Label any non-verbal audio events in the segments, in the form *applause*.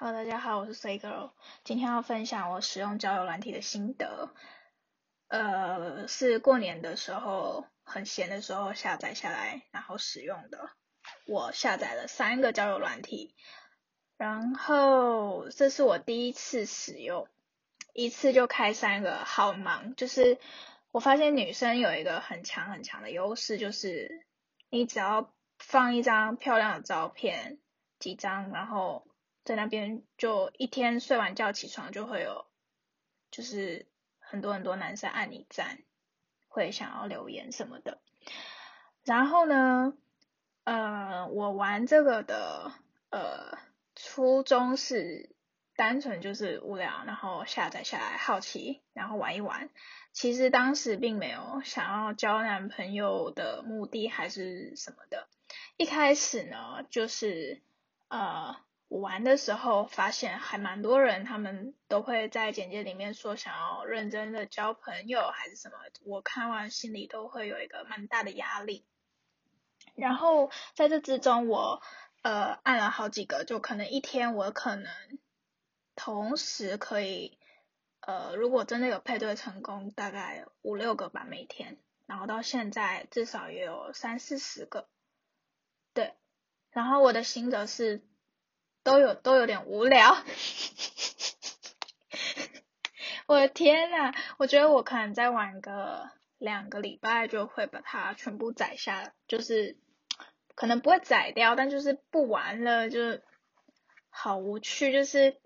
Hello，大家好，我是 C Girl，今天要分享我使用交友软体的心得。呃，是过年的时候很闲的时候下载下来，然后使用的。我下载了三个交友软体，然后这是我第一次使用，一次就开三个，好忙。就是我发现女生有一个很强很强的优势，就是你只要放一张漂亮的照片，几张，然后。在那边就一天睡完觉起床就会有，就是很多很多男生按你赞，会想要留言什么的。然后呢，呃，我玩这个的呃初衷是单纯就是无聊，然后下载下来好奇，然后玩一玩。其实当时并没有想要交男朋友的目的还是什么的。一开始呢，就是呃。我玩的时候发现还蛮多人，他们都会在简介里面说想要认真的交朋友还是什么，我看完心里都会有一个蛮大的压力。然后在这之中，我呃按了好几个，就可能一天我可能同时可以呃如果真的有配对成功，大概五六个吧每天，然后到现在至少也有三四十个，对，然后我的心得是。都有都有点无聊，我的天呐，我觉得我可能再玩个两个礼拜就会把它全部宰下，就是可能不会宰掉，但就是不玩了，就好无趣。就是，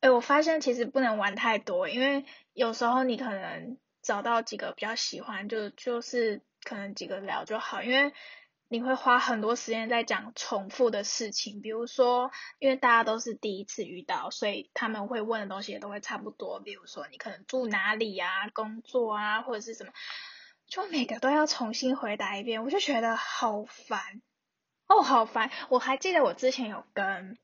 哎，我发现其实不能玩太多，因为有时候你可能找到几个比较喜欢，就就是可能几个聊就好，因为。你会花很多时间在讲重复的事情，比如说，因为大家都是第一次遇到，所以他们会问的东西也都会差不多。比如说，你可能住哪里啊，工作啊，或者是什么，就每个都要重新回答一遍，我就觉得好烦哦，好烦。我还记得我之前有跟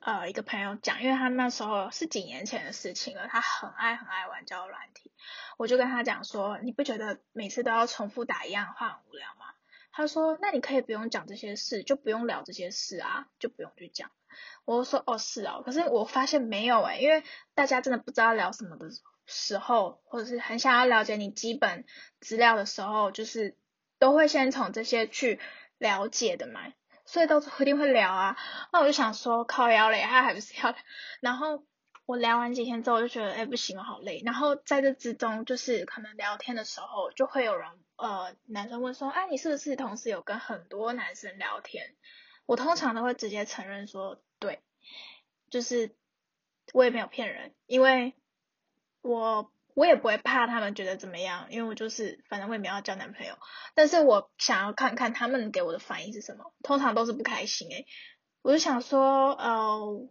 呃一个朋友讲，因为他那时候是几年前的事情了，他很爱很爱玩交友软体，我就跟他讲说，你不觉得每次都要重复打一样话很无聊吗？他说：“那你可以不用讲这些事，就不用聊这些事啊，就不用去讲。”我就说：“哦，是哦。”可是我发现没有诶，因为大家真的不知道聊什么的时候，或者是很想要了解你基本资料的时候，就是都会先从这些去了解的嘛，所以都一定会聊啊。那我就想说，靠腰嘞，他还不是要？然后。我聊完几天之后，就觉得，哎，不行，我好累。然后在这之中，就是可能聊天的时候，就会有人，呃，男生问说，哎，你是不是同时有跟很多男生聊天？我通常都会直接承认说，对，就是我也没有骗人，因为我我也不会怕他们觉得怎么样，因为我就是反正我也没有交男朋友，但是我想要看看他们给我的反应是什么，通常都是不开心诶，我就想说，呃。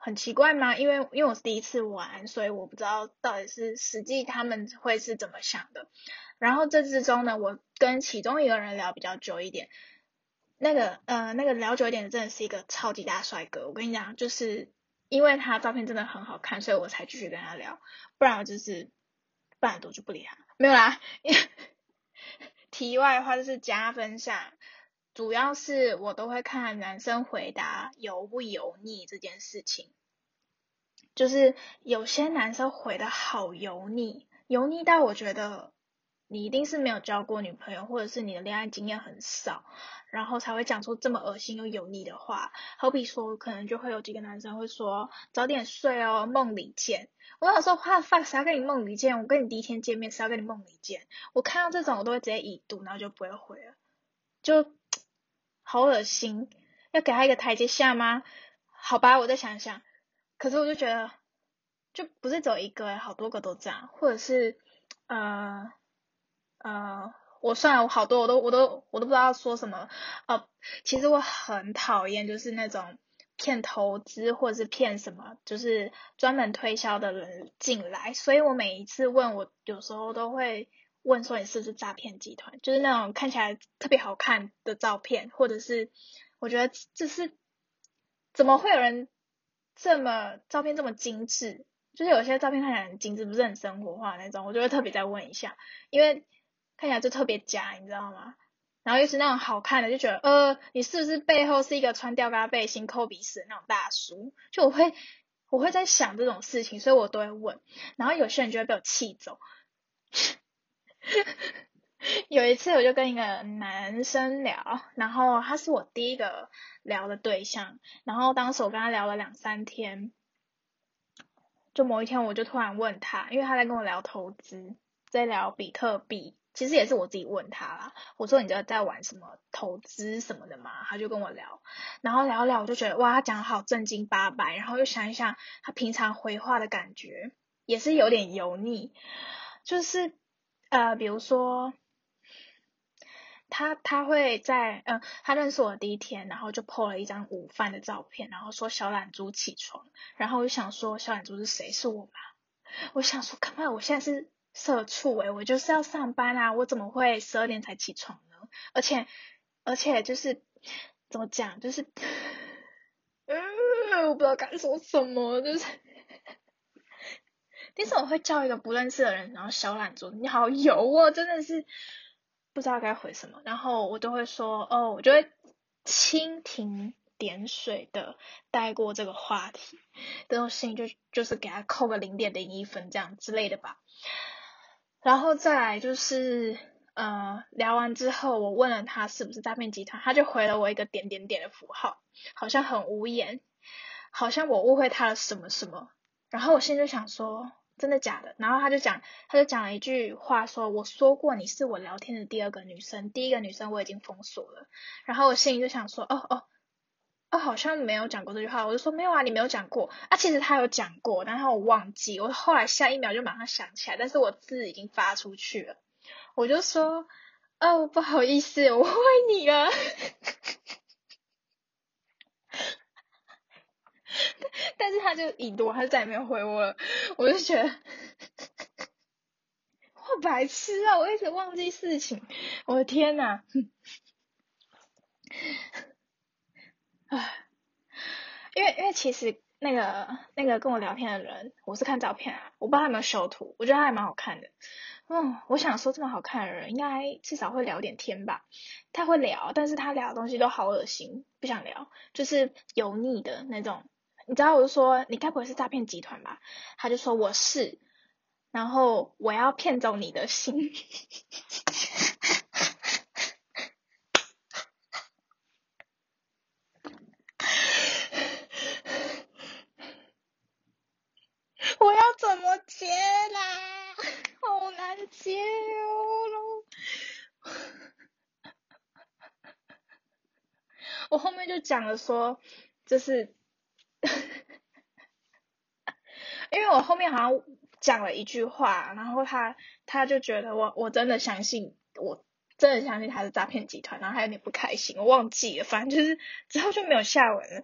很奇怪吗？因为因为我是第一次玩，所以我不知道到底是实际他们会是怎么想的。然后这之中呢，我跟其中一个人聊比较久一点，那个呃那个聊久一点真的是一个超级大帅哥。我跟你讲，就是因为他照片真的很好看，所以我才继续跟他聊，不然我就是半然多就不理他。没有啦，*laughs* 题外话就是加分项。主要是我都会看男生回答油不油腻这件事情，就是有些男生回的好油腻，油腻到我觉得你一定是没有交过女朋友，或者是你的恋爱经验很少，然后才会讲出这么恶心又油腻的话。好比说，可能就会有几个男生会说早点睡哦，梦里见。我想说，话发谁要跟你梦里见？我跟你第一天见面，谁要跟你梦里见？我看到这种，我都会直接已读，然后就不会回了，就。好恶心，要给他一个台阶下吗？好吧，我再想想。可是我就觉得，就不是只有一个，好多个都这样，或者是，呃，呃，我算了，我好多我都我都我都不知道说什么。呃，其实我很讨厌就是那种骗投资或者是骗什么，就是专门推销的人进来，所以我每一次问我，有时候都会。问说你是不是诈骗集团？就是那种看起来特别好看的照片，或者是我觉得就是怎么会有人这么照片这么精致？就是有些照片看起来很精致，不是很生活化那种，我就会特别再问一下，因为看起来就特别假，你知道吗？然后又是那种好看的，就觉得呃，你是不是背后是一个穿吊嘎背心、抠鼻屎的那种大叔？就我会我会在想这种事情，所以我都会问。然后有些人就会被我气走。*laughs* 有一次我就跟一个男生聊，然后他是我第一个聊的对象，然后当时我跟他聊了两三天，就某一天我就突然问他，因为他在跟我聊投资，在聊比特币，其实也是我自己问他啦，我说你知道在玩什么投资什么的嘛？他就跟我聊，然后聊聊我就觉得哇，他讲好正经八百，然后又想一想他平常回话的感觉，也是有点油腻，就是呃，比如说。他他会在嗯，他认识我的第一天，然后就 po 了一张午饭的照片，然后说小懒猪起床，然后我就想说小懒猪是谁？是我吗？*laughs* 我想说，干嘛我现在是社畜诶，我就是要上班啊，我怎么会十二点才起床呢？而且而且就是怎么讲，就是嗯，我不知道该说什么，就是为什么会叫一个不认识的人，然后小懒猪，你好油哦，真的是。不知道该回什么，然后我都会说哦，我就会蜻蜓点水的带过这个话题，这种事情就就是给他扣个零点零一分这样之类的吧。然后再来就是呃聊完之后，我问了他是不是诈骗集团，他就回了我一个点点点的符号，好像很无言，好像我误会他了什么什么。然后我现在就想说。真的假的？然后他就讲，他就讲了一句话，说我说过你是我聊天的第二个女生，第一个女生我已经封锁了。然后我心里就想说，哦哦哦，好像没有讲过这句话。我就说没有啊，你没有讲过啊。其实他有讲过，但是我忘记。我后来下一秒就马上想起来，但是我字已经发出去了。我就说，哦，不好意思，我误会你了。*laughs* 但是他就已读，他就再也没有回我了。我就觉得，*laughs* 我白痴啊！我一直忘记事情，我的天呐！唉，因为因为其实那个那个跟我聊天的人，我是看照片啊，我不知道他有没有修图，我觉得他还蛮好看的。嗯，我想说这么好看的人，应该至少会聊点天吧？他会聊，但是他聊的东西都好恶心，不想聊，就是油腻的那种。你知道我就说你该不会是诈骗集团吧？他就说我是，然后我要骗走你的心。我要怎么接啦？好难接哦！*laughs* 我后面就讲了说，就是。*laughs* 因为我后面好像讲了一句话，然后他他就觉得我我真的相信，我真的相信他是诈骗集团，然后他有点不开心，我忘记了，反正就是之后就没有下文了。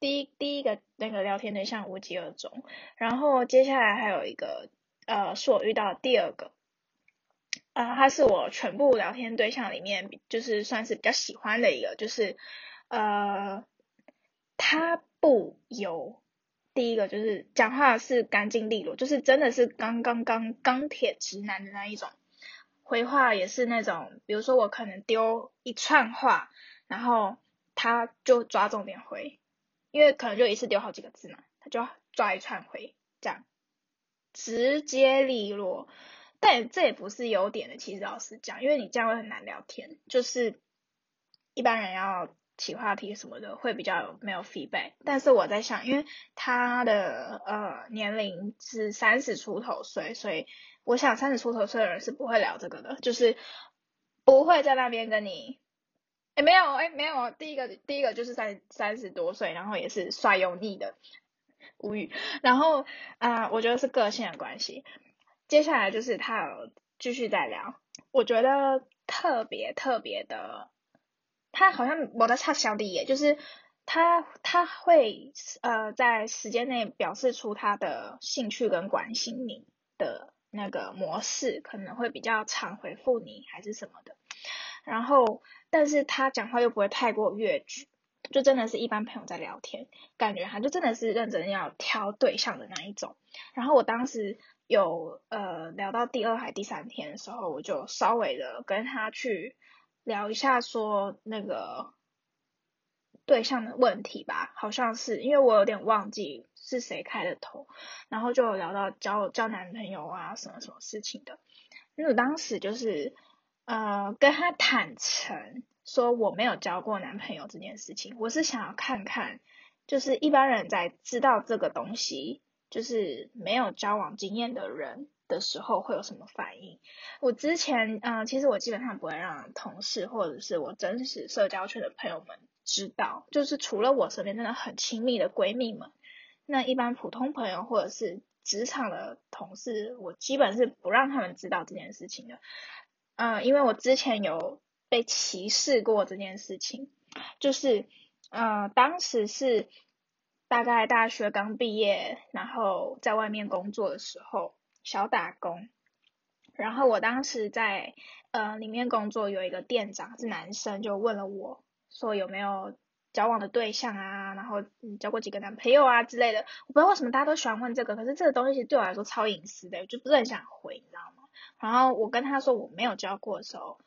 第一第一个那个聊天对象无疾而终，然后接下来还有一个呃是我遇到的第二个，呃他是我全部聊天对象里面就是算是比较喜欢的一个，就是呃。他不油，第一个就是讲话是干净利落，就是真的是刚刚刚钢铁直男的那一种，回话也是那种，比如说我可能丢一串话，然后他就抓重点回，因为可能就一次丢好几个字嘛，他就抓一串回，这样直接利落，但这也不是优点的，其实老实讲，因为你这样会很难聊天，就是一般人要。起话题什么的会比较没有 feedback，但是我在想，因为他的呃年龄是三十出头岁，所以我想三十出头岁的人是不会聊这个的，就是不会在那边跟你，哎没有哎没有，第一个第一个就是三三十多岁，然后也是帅油腻的，无语，然后啊我觉得是个性的关系，接下来就是他有继续再聊，我觉得特别特别的。他好像我的差小弟也，就是他他会呃在时间内表示出他的兴趣跟关心你的那个模式，可能会比较常回复你还是什么的。然后，但是他讲话又不会太过越矩，就真的是一般朋友在聊天，感觉他就真的是认真要挑对象的那一种。然后我当时有呃聊到第二还第三天的时候，我就稍微的跟他去聊一下说那个对象的问题吧，好像是因为我有点忘记是谁开的头，然后就聊到交交男朋友啊什么什么事情的，因为我当时就是呃跟他坦诚说我没有交过男朋友这件事情，我是想要看看就是一般人在知道这个东西。就是没有交往经验的人的时候会有什么反应？我之前，嗯，其实我基本上不会让同事或者是我真实社交圈的朋友们知道，就是除了我身边真的很亲密的闺蜜们，那一般普通朋友或者是职场的同事，我基本是不让他们知道这件事情的。嗯，因为我之前有被歧视过这件事情，就是，嗯，当时是。大概大学刚毕业，然后在外面工作的时候，小打工。然后我当时在呃里面工作，有一个店长是男生，就问了我说有没有交往的对象啊，然后交过几个男朋友啊之类的。我不知道为什么大家都喜欢问这个，可是这个东西对我来说超隐私的，我就不是很想回，你知道吗？然后我跟他说我没有交过的时候。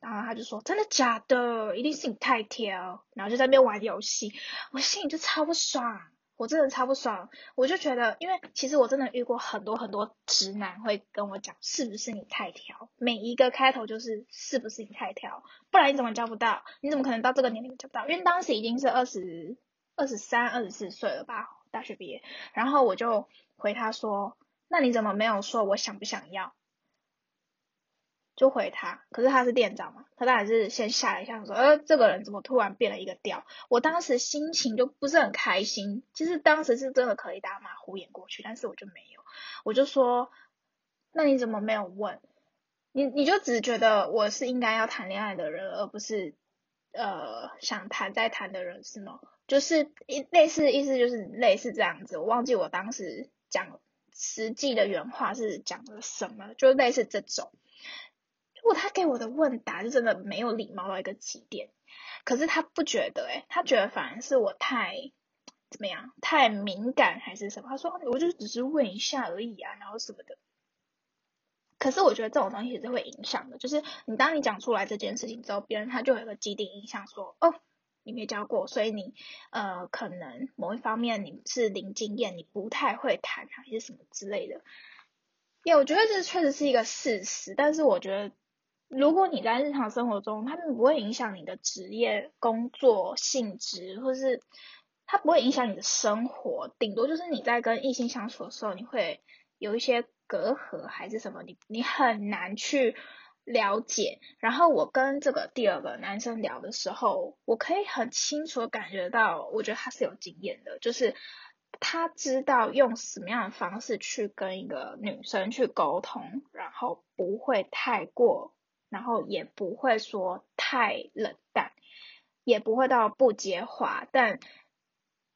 然后他就说：“真的假的？一定是你太挑。”然后就在那边玩游戏，我心里就超不爽，我真的超不爽。我就觉得，因为其实我真的遇过很多很多直男会跟我讲：“是不是你太挑？”每一个开头就是“是不是你太挑？”不然你怎么交不到？你怎么可能到这个年龄交不到？因为当时已经是二十二十三、二十四岁了吧，大学毕业。然后我就回他说：“那你怎么没有说我想不想要？”就回他，可是他是店长嘛，他当然是先吓了一下，说，呃，这个人怎么突然变了一个调？我当时心情就不是很开心，其实当时是真的可以打马虎眼过去，但是我就没有，我就说，那你怎么没有问？你你就只觉得我是应该要谈恋爱的人，而不是呃想谈再谈的人是吗？就是一类似意思就是类似这样子，我忘记我当时讲实际的原话是讲了什么，就类似这种。如果他给我的问答就真的没有礼貌到一个极点，可是他不觉得诶，他觉得反而是我太怎么样，太敏感还是什么？他说我就只是问一下而已啊，然后什么的。可是我觉得这种东西也是会影响的，就是你当你讲出来这件事情之后，别人他就有个既定印象，说哦你没教过，所以你呃可能某一方面你是零经验，你不太会谈还是什么之类的。也我觉得这确实是一个事实，但是我觉得。如果你在日常生活中，它并不会影响你的职业工作性质，或是它不会影响你的生活，顶多就是你在跟异性相处的时候，你会有一些隔阂还是什么，你你很难去了解。然后我跟这个第二个男生聊的时候，我可以很清楚感觉到，我觉得他是有经验的，就是他知道用什么样的方式去跟一个女生去沟通，然后不会太过。然后也不会说太冷淡，也不会到不接话，但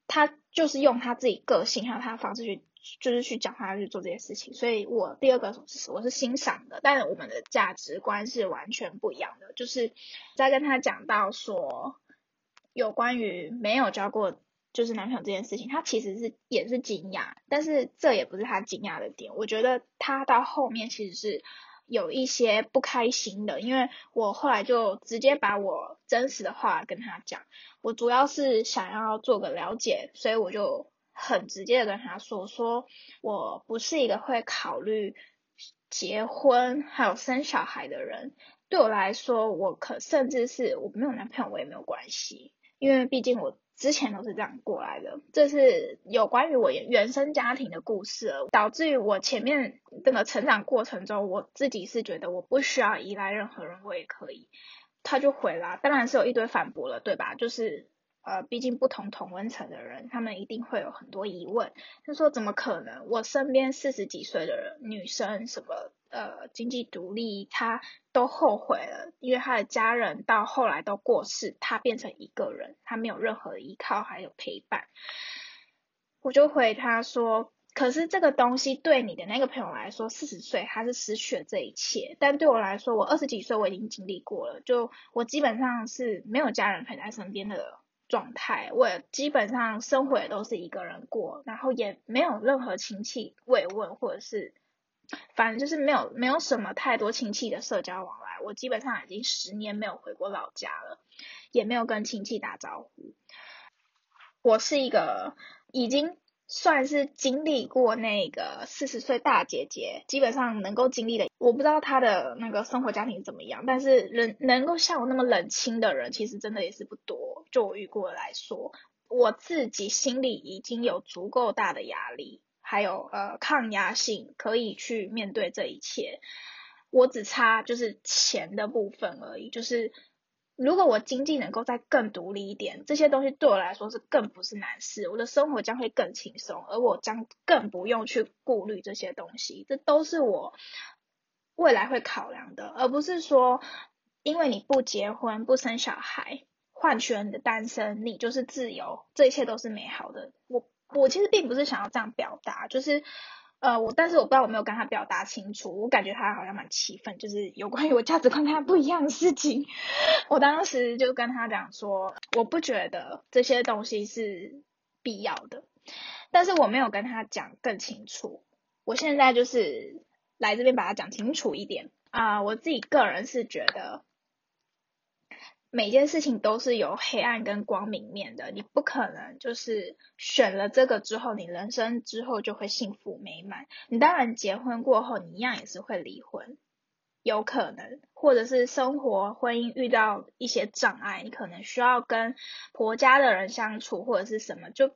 他就是用他自己个性还有他的方式去，就是去讲他去做这些事情。所以我第二个我是欣赏的，但我们的价值观是完全不一样的。就是在跟他讲到说有关于没有交过就是男朋友这件事情，他其实是也是惊讶，但是这也不是他惊讶的点。我觉得他到后面其实是。有一些不开心的，因为我后来就直接把我真实的话跟他讲，我主要是想要做个了解，所以我就很直接的跟他说，说我不是一个会考虑结婚还有生小孩的人，对我来说，我可甚至是我没有男朋友我也没有关系，因为毕竟我。之前都是这样过来的，这是有关于我原原生家庭的故事，导致于我前面这个成长过程中，我自己是觉得我不需要依赖任何人，我也可以。他就回了，当然是有一堆反驳了，对吧？就是。呃，毕竟不同同温层的人，他们一定会有很多疑问。他说：“怎么可能？我身边四十几岁的人，女生什么呃经济独立，他都后悔了，因为他的家人到后来都过世，他变成一个人，他没有任何依靠还有陪伴。”我就回他说：“可是这个东西对你的那个朋友来说，四十岁他是失去了这一切，但对我来说，我二十几岁我已经经历过了，就我基本上是没有家人陪在身边的。”状态，我基本上生活也都是一个人过，然后也没有任何亲戚慰问或者是反正就是没有没有什么太多亲戚的社交往来。我基本上已经十年没有回过老家了，也没有跟亲戚打招呼。我是一个已经算是经历过那个四十岁大姐姐，基本上能够经历的。我不知道她的那个生活家庭怎么样，但是人能够像我那么冷清的人，其实真的也是不多。就我遇过来说，我自己心里已经有足够大的压力。还有呃抗压性可以去面对这一切，我只差就是钱的部分而已。就是如果我经济能够再更独立一点，这些东西对我来说是更不是难事，我的生活将会更轻松，而我将更不用去顾虑这些东西。这都是我未来会考量的，而不是说因为你不结婚不生小孩，换取了你的单身，你就是自由，这一切都是美好的。我。我其实并不是想要这样表达，就是呃，我但是我不知道我没有跟他表达清楚，我感觉他好像蛮气愤，就是有关于我价值观跟他不一样的事情。*laughs* 我当时就跟他讲说，我不觉得这些东西是必要的，但是我没有跟他讲更清楚。我现在就是来这边把它讲清楚一点啊，我自己个人是觉得。每件事情都是有黑暗跟光明面的，你不可能就是选了这个之后，你人生之后就会幸福美满。你当然结婚过后，你一样也是会离婚，有可能，或者是生活婚姻遇到一些障碍，你可能需要跟婆家的人相处，或者是什么，就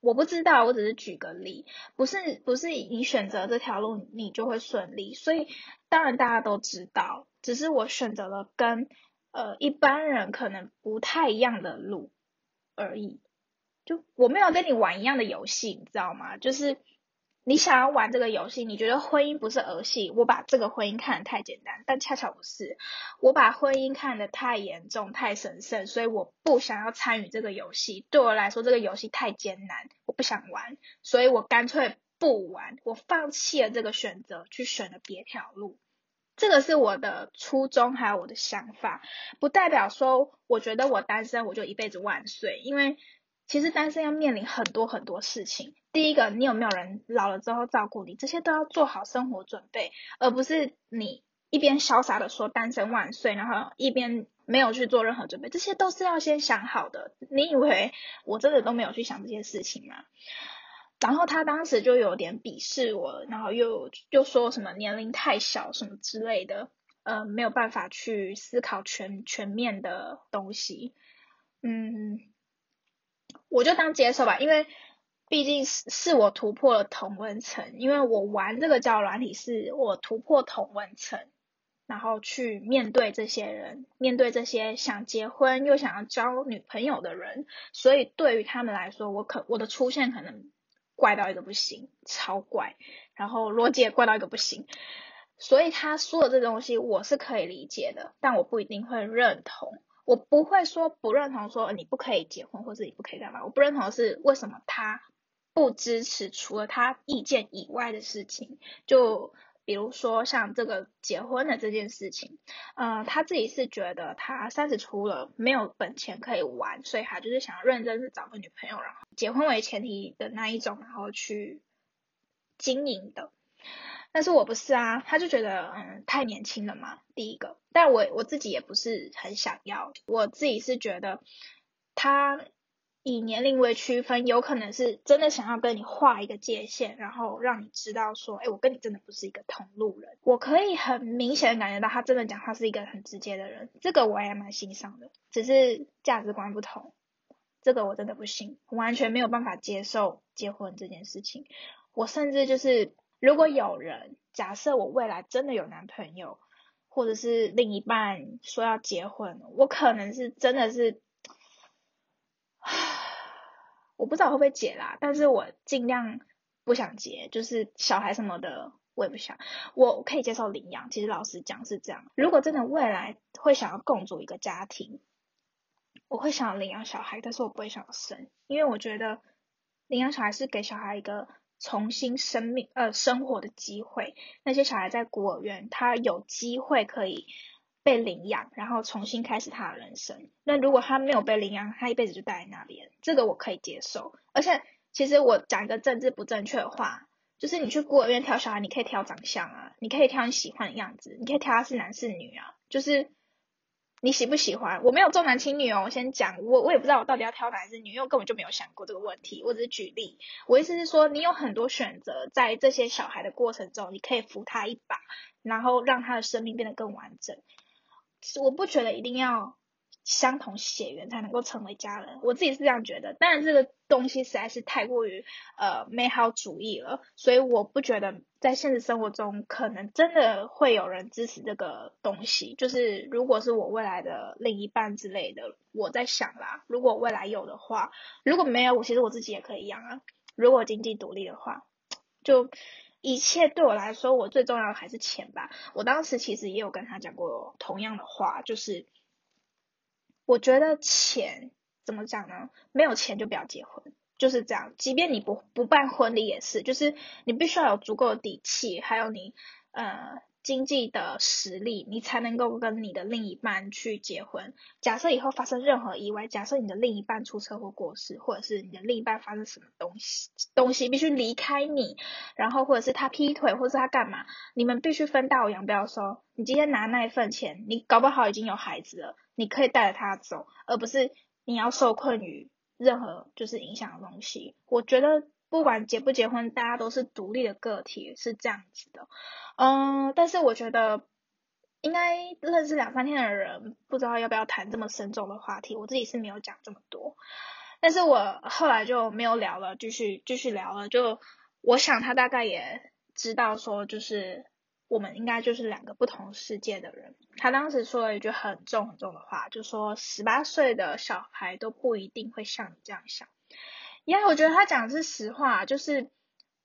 我不知道，我只是举个例，不是不是你选择这条路你就会顺利，所以当然大家都知道，只是我选择了跟。呃，一般人可能不太一样的路而已。就我没有跟你玩一样的游戏，你知道吗？就是你想要玩这个游戏，你觉得婚姻不是儿戏，我把这个婚姻看得太简单，但恰巧不是。我把婚姻看得太严重、太神圣，所以我不想要参与这个游戏。对我来说，这个游戏太艰难，我不想玩，所以我干脆不玩，我放弃了这个选择，去选了别条路。这个是我的初衷，还有我的想法，不代表说我觉得我单身我就一辈子万岁。因为其实单身要面临很多很多事情。第一个，你有没有人老了之后照顾你，这些都要做好生活准备，而不是你一边潇洒的说单身万岁，然后一边没有去做任何准备，这些都是要先想好的。你以为我真的都没有去想这些事情吗？然后他当时就有点鄙视我，然后又又说什么年龄太小什么之类的，呃，没有办法去思考全全面的东西，嗯，我就当接受吧，因为毕竟是是我突破了同温层，因为我玩这个交友软体是我突破同温层，然后去面对这些人，面对这些想结婚又想要交女朋友的人，所以对于他们来说，我可我的出现可能。怪到一个不行，超怪，然后逻辑也怪到一个不行，所以他说的这东西我是可以理解的，但我不一定会认同。我不会说不认同，说你不可以结婚或者你不可以干嘛。我不认同的是为什么他不支持除了他意见以外的事情，就。比如说像这个结婚的这件事情，呃，他自己是觉得他三十出了没有本钱可以玩，所以他就是想要认真的找个女朋友，然后结婚为前提的那一种，然后去经营的。但是我不是啊，他就觉得嗯太年轻了嘛，第一个，但我我自己也不是很想要，我自己是觉得他。以年龄为区分，有可能是真的想要跟你画一个界限，然后让你知道说，哎，我跟你真的不是一个同路人。我可以很明显的感觉到，他真的讲话是一个很直接的人，这个我也蛮欣赏的。只是价值观不同，这个我真的不行，完全没有办法接受结婚这件事情。我甚至就是，如果有人假设我未来真的有男朋友，或者是另一半说要结婚，我可能是真的是。我不知道会不会结啦，但是我尽量不想结，就是小孩什么的我也不想。我可以接受领养，其实老实讲是这样。如果真的未来会想要共组一个家庭，我会想要领养小孩，但是我不会想要生，因为我觉得领养小孩是给小孩一个重新生命呃生活的机会。那些小孩在孤儿院，他有机会可以。被领养，然后重新开始他的人生。那如果他没有被领养，他一辈子就待在那边，这个我可以接受。而且，其实我讲一个政治不正确的话，就是你去孤儿院挑小孩，你可以挑长相啊，你可以挑你喜欢的样子，你可以挑他是男是女啊，就是你喜不喜欢？我没有重男轻女哦，我先讲，我我也不知道我到底要挑男还是女，因为我根本就没有想过这个问题，我只是举例。我意思是说，你有很多选择，在这些小孩的过程中，你可以扶他一把，然后让他的生命变得更完整。我不觉得一定要。相同血缘才能够成为家人，我自己是这样觉得。当然，这个东西实在是太过于呃美好主义了，所以我不觉得在现实生活中可能真的会有人支持这个东西。就是如果是我未来的另一半之类的，我在想啦，如果未来有的话，如果没有，我其实我自己也可以养啊。如果经济独立的话，就一切对我来说，我最重要的还是钱吧。我当时其实也有跟他讲过同样的话，就是。我觉得钱怎么讲呢？没有钱就不要结婚，就是这样。即便你不不办婚礼也是，就是你必须要有足够的底气，还有你呃经济的实力，你才能够跟你的另一半去结婚。假设以后发生任何意外，假设你的另一半出车祸过世，或者是你的另一半发生什么东西东西必须离开你，然后或者是他劈腿，或者是他干嘛，你们必须分道扬镳。说你今天拿那一份钱，你搞不好已经有孩子了。你可以带着他走，而不是你要受困于任何就是影响的东西。我觉得不管结不结婚，大家都是独立的个体，是这样子的。嗯，但是我觉得应该认识两三天的人，不知道要不要谈这么深重的话题。我自己是没有讲这么多，但是我后来就没有聊了，继续继续聊了。就我想他大概也知道说，就是。我们应该就是两个不同世界的人。他当时说了一句很重很重的话，就说十八岁的小孩都不一定会像你这样想。因为我觉得他讲的是实话，就是，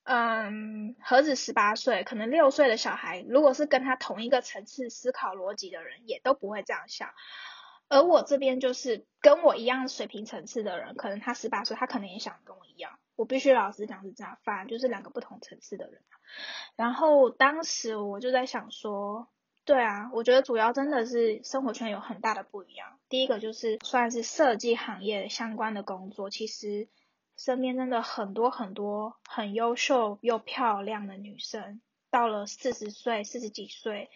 嗯，何止十八岁，可能六岁的小孩，如果是跟他同一个层次思考逻辑的人，也都不会这样想。而我这边就是跟我一样水平层次的人，可能他十八岁，他可能也想跟我一样。我必须老实讲是这样，反正就是两个不同层次的人。然后当时我就在想说，对啊，我觉得主要真的是生活圈有很大的不一样。第一个就是算是设计行业相关的工作，其实身边真的很多很多很优秀又漂亮的女生，到了四十岁、四十几岁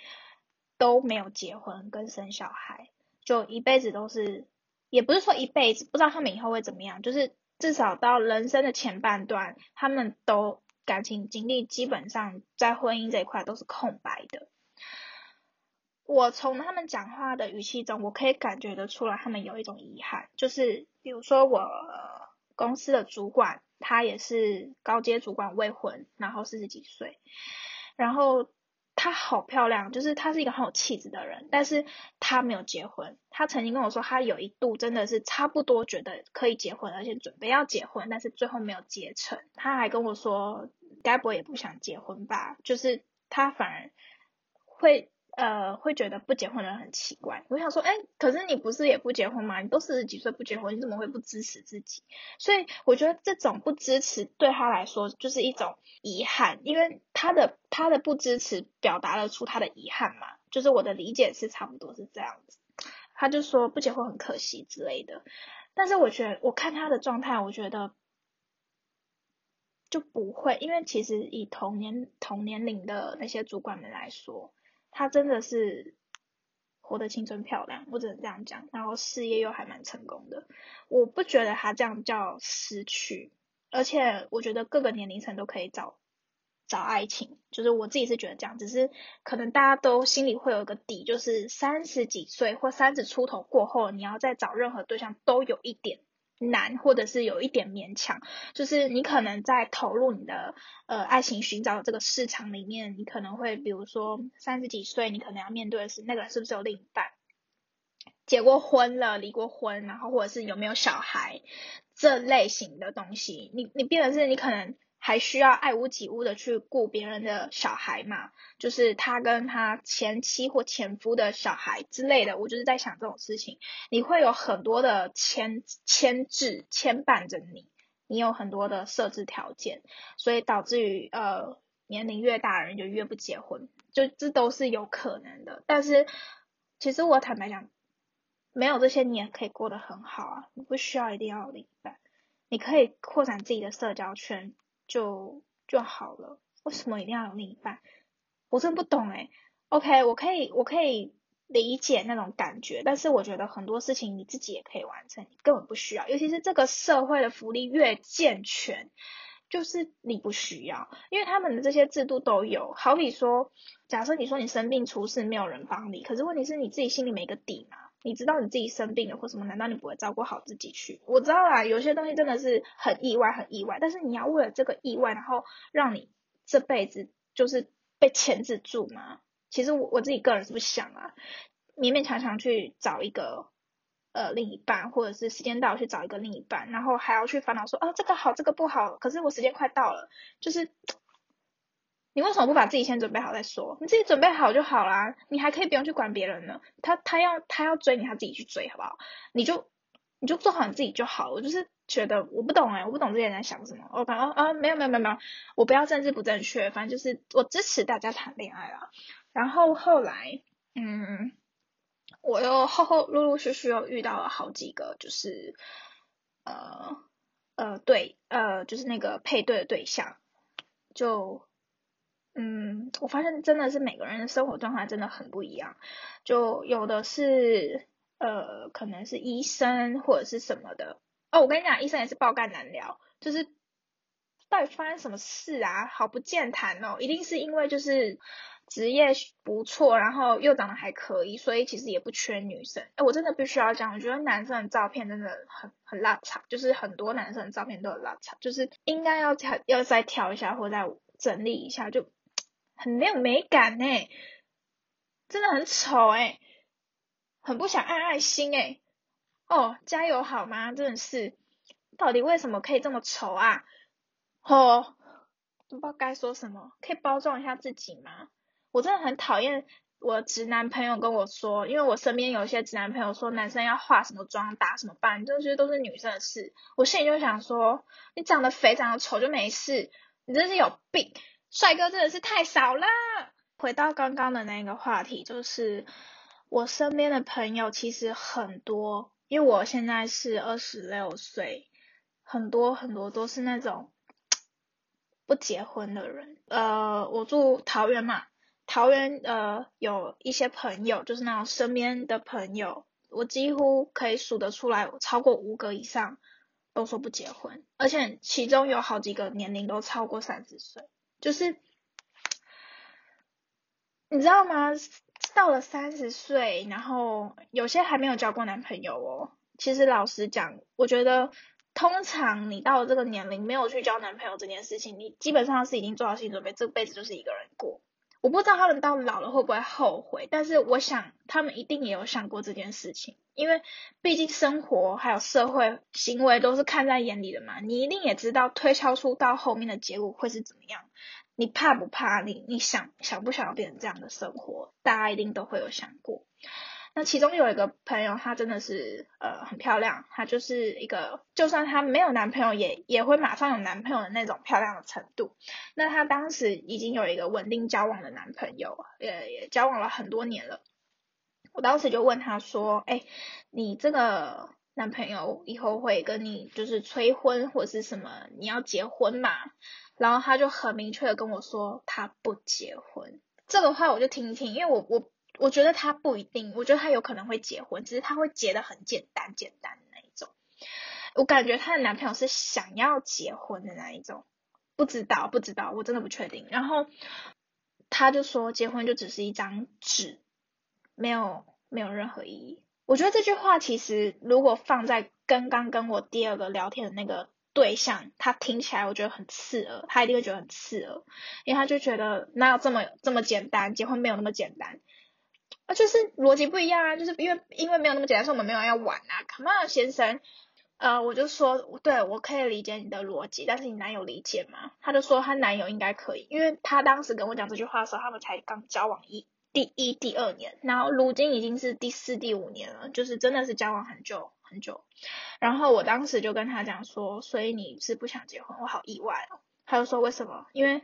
都没有结婚跟生小孩，就一辈子都是，也不是说一辈子，不知道他们以后会怎么样，就是至少到人生的前半段，他们都。感情经历基本上在婚姻这一块都是空白的。我从他们讲话的语气中，我可以感觉得出来，他们有一种遗憾，就是比如说我公司的主管，他也是高阶主管，未婚，然后四十几岁，然后。她好漂亮，就是她是一个很有气质的人，但是她没有结婚。她曾经跟我说，她有一度真的是差不多觉得可以结婚，而且准备要结婚，但是最后没有结成。她还跟我说，该不会也不想结婚吧？就是她反而会。呃，会觉得不结婚的人很奇怪。我想说，哎，可是你不是也不结婚吗？你都四十几岁不结婚，你怎么会不支持自己？所以我觉得这种不支持对他来说就是一种遗憾，因为他的他的不支持表达了出他的遗憾嘛。就是我的理解是差不多是这样子。他就说不结婚很可惜之类的。但是我觉得我看他的状态，我觉得就不会，因为其实以同年同年龄的那些主管们来说。他真的是活得青春漂亮，我只能这样讲。然后事业又还蛮成功的，我不觉得他这样叫失去。而且我觉得各个年龄层都可以找找爱情，就是我自己是觉得这样。只是可能大家都心里会有一个底，就是三十几岁或三十出头过后，你要再找任何对象都有一点。难，或者是有一点勉强，就是你可能在投入你的呃爱情寻找这个市场里面，你可能会比如说三十几岁，你可能要面对的是那个人是不是有另一半，结过婚了，离过婚，然后或者是有没有小孩这类型的东西，你你变的是你可能。还需要爱屋及乌的去顾别人的小孩嘛？就是他跟他前妻或前夫的小孩之类的，我就是在想这种事情。你会有很多的牵牵制牵绊着你，你有很多的设置条件，所以导致于呃年龄越大人就越不结婚，就这都是有可能的。但是其实我坦白讲，没有这些你也可以过得很好啊，你不需要一定要另一半，你可以扩展自己的社交圈。就就好了，为什么一定要有另一半？我真的不懂哎。OK，我可以，我可以理解那种感觉，但是我觉得很多事情你自己也可以完成，你根本不需要。尤其是这个社会的福利越健全，就是你不需要，因为他们的这些制度都有。好比说，假设你说你生病出事，没有人帮你，可是问题是你自己心里没个底嘛？你知道你自己生病了或什么？难道你不会照顾好自己去？我知道啦，有些东西真的是很意外，很意外。但是你要为了这个意外，然后让你这辈子就是被牵制住吗？其实我我自己个人是不想啊，勉勉强强去找一个呃另一半，或者是时间到去找一个另一半，然后还要去烦恼说啊这个好这个不好，可是我时间快到了，就是。你为什么不把自己先准备好再说？你自己准备好就好啦，你还可以不用去管别人呢。他他要他要追你，他自己去追，好不好？你就你就做好你自己就好。我就是觉得我不懂哎，我不懂这些人在想什么。我反正啊没有没有没有没有，我不要政治不正确，反正就是我支持大家谈恋爱啦。然后后来嗯，我又后后陆陆续续又遇到了好几个，就是呃呃对呃就是那个配对的对象就。嗯，我发现真的是每个人的生活状态真的很不一样，就有的是呃，可能是医生或者是什么的。哦，我跟你讲，医生也是爆肝难聊，就是到底发生什么事啊？好不健谈哦，一定是因为就是职业不错，然后又长得还可以，所以其实也不缺女生。哎，我真的必须要讲，我觉得男生的照片真的很很邋遢，就是很多男生的照片都很邋遢，就是应该要调要再调一下或再整理一下就。很没有美感呢，真的很丑哎，很不想按爱心哎，哦，加油好吗？真的是，到底为什么可以这么丑啊？哦，不知道该说什么，可以包装一下自己吗？我真的很讨厌我直男朋友跟我说，因为我身边有一些直男朋友说男生要化什么妆、打什么扮，这些都是女生的事。我心里就想说，你长得肥、长得丑就没事，你真是有病。帅哥真的是太少啦。回到刚刚的那个话题，就是我身边的朋友其实很多，因为我现在是二十六岁，很多很多都是那种不结婚的人。*tsk* 呃，我住桃园嘛，桃园呃有一些朋友，就是那种身边的朋友，我几乎可以数得出来，超过五个以上都说不结婚，而且其中有好几个年龄都超过三十岁。就是你知道吗？到了三十岁，然后有些还没有交过男朋友哦。其实老实讲，我觉得通常你到了这个年龄没有去交男朋友这件事情，你基本上是已经做好心理准备，这辈子就是一个人过。我不知道他们到老了会不会后悔，但是我想他们一定也有想过这件事情，因为毕竟生活还有社会行为都是看在眼里的嘛，你一定也知道推敲出到后面的结果会是怎么样。你怕不怕？你你想想不想要变成这样的生活？大家一定都会有想过。那其中有一个朋友，她真的是呃很漂亮，她就是一个就算她没有男朋友，也也会马上有男朋友的那种漂亮的程度。那她当时已经有一个稳定交往的男朋友，也也交往了很多年了。我当时就问她说：“哎，你这个男朋友以后会跟你就是催婚或是什么？你要结婚嘛？”然后她就很明确的跟我说，她不结婚。这个话我就听听，因为我我。我觉得他不一定，我觉得他有可能会结婚，只是他会结的很简单简单的那一种。我感觉她的男朋友是想要结婚的那一种，不知道不知道，我真的不确定。然后他就说结婚就只是一张纸，没有没有任何意义。我觉得这句话其实如果放在刚刚跟我第二个聊天的那个对象，他听起来我觉得很刺耳，他一定会觉得很刺耳，因为他就觉得哪有这么这么简单，结婚没有那么简单。啊，就是逻辑不一样啊，就是因为因为没有那么简单，说我们没有要玩啊，Come on 先生，呃，我就说，对我可以理解你的逻辑，但是你男友理解吗？他就说他男友应该可以，因为他当时跟我讲这句话的时候，他们才刚交往一第一第二年，然后如今已经是第四第五年了，就是真的是交往很久很久。然后我当时就跟他讲说，所以你是不想结婚，我好意外哦。他就说为什么？因为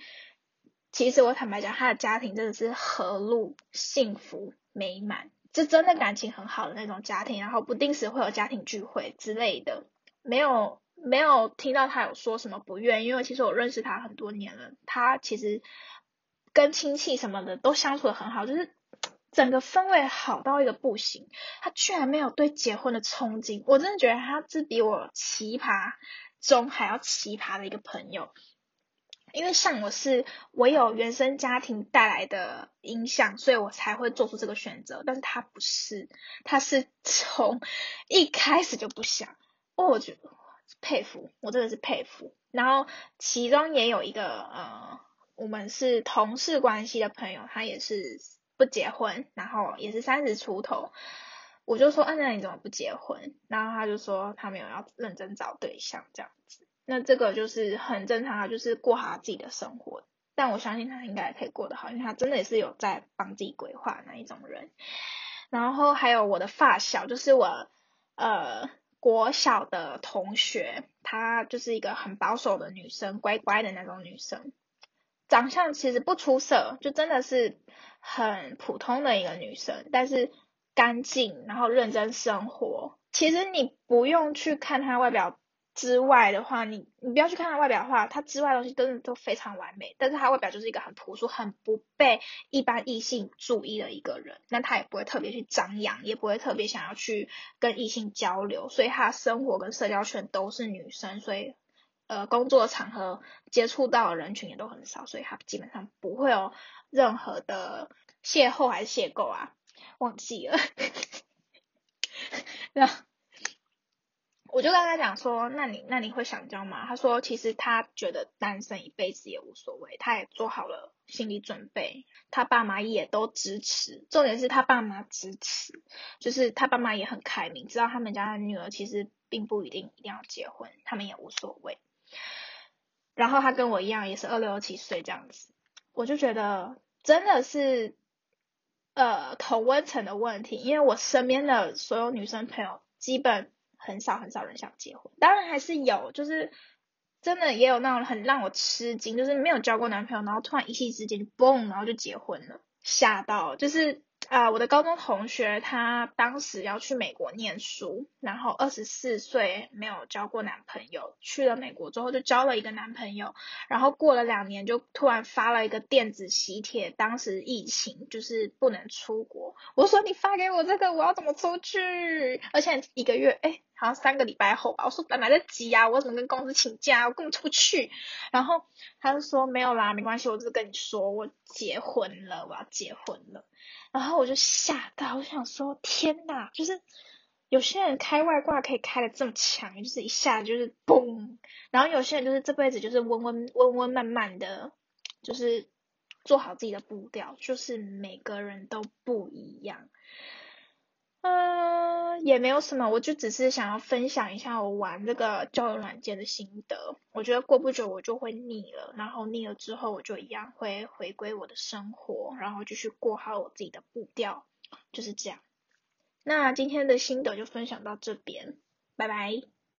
其实我坦白讲，他的家庭真的是和睦幸福。美满，就真的感情很好的那种家庭，然后不定时会有家庭聚会之类的，没有没有听到他有说什么不愿，因为其实我认识他很多年了，他其实跟亲戚什么的都相处的很好，就是整个氛围好到一个不行。他居然没有对结婚的憧憬，我真的觉得他是比我奇葩中还要奇葩的一个朋友。因为像我是我有原生家庭带来的影响，所以我才会做出这个选择。但是他不是，他是 *laughs* 从一开始就不想。哦，我觉得佩服，我真的是佩服。然后其中也有一个呃，我们是同事关系的朋友，他也是不结婚，然后也是三十出头。我就说，嗯，那你怎么不结婚？然后他就说，他没有要认真找对象这样子。那这个就是很正常，就是过好自己的生活。但我相信他应该也可以过得好，因为他真的也是有在帮自己规划那一种人。然后还有我的发小，就是我呃国小的同学，她就是一个很保守的女生，乖乖的那种女生，长相其实不出色，就真的是很普通的一个女生，但是干净，然后认真生活。其实你不用去看她外表。之外的话，你你不要去看他外表的话，他之外的东西真的都非常完美。但是他外表就是一个很朴素、很不被一般异性注意的一个人。那他也不会特别去张扬，也不会特别想要去跟异性交流。所以他生活跟社交圈都是女生，所以呃工作场合接触到的人群也都很少，所以他基本上不会有任何的邂逅还是邂逅啊，忘记了。*laughs* 那。我就跟他讲说，那你那你会想交吗？他说，其实他觉得单身一辈子也无所谓，他也做好了心理准备，他爸妈也都支持。重点是他爸妈支持，就是他爸妈也很开明，知道他们家的女儿其实并不一定一定要结婚，他们也无所谓。然后他跟我一样，也是二六七岁这样子，我就觉得真的是呃同温层的问题，因为我身边的所有女生朋友基本。很少很少人想结婚，当然还是有，就是真的也有那种很让我吃惊，就是没有交过男朋友，然后突然一夕之间就嘣，然后就结婚了，吓到，就是。啊，我的高中同学，他当时要去美国念书，然后二十四岁没有交过男朋友，去了美国之后就交了一个男朋友，然后过了两年就突然发了一个电子喜帖，当时疫情就是不能出国，我说你发给我这个，我要怎么出去？而且一个月，哎，好像三个礼拜后吧，我说本来得急啊，我怎么跟公司请假，我根本出不去。然后他就说没有啦，没关系，我只是跟你说我结婚了，我要结婚了。然后我就吓到，我想说天哪，就是有些人开外挂可以开的这么强，就是一下就是嘣，然后有些人就是这辈子就是温温温温慢慢的，就是做好自己的步调，就是每个人都不一样。嗯，也没有什么，我就只是想要分享一下我玩这个交友软件的心得。我觉得过不久我就会腻了，然后腻了之后我就一样会回归我的生活，然后继续过好我自己的步调，就是这样。那今天的心得就分享到这边，拜拜。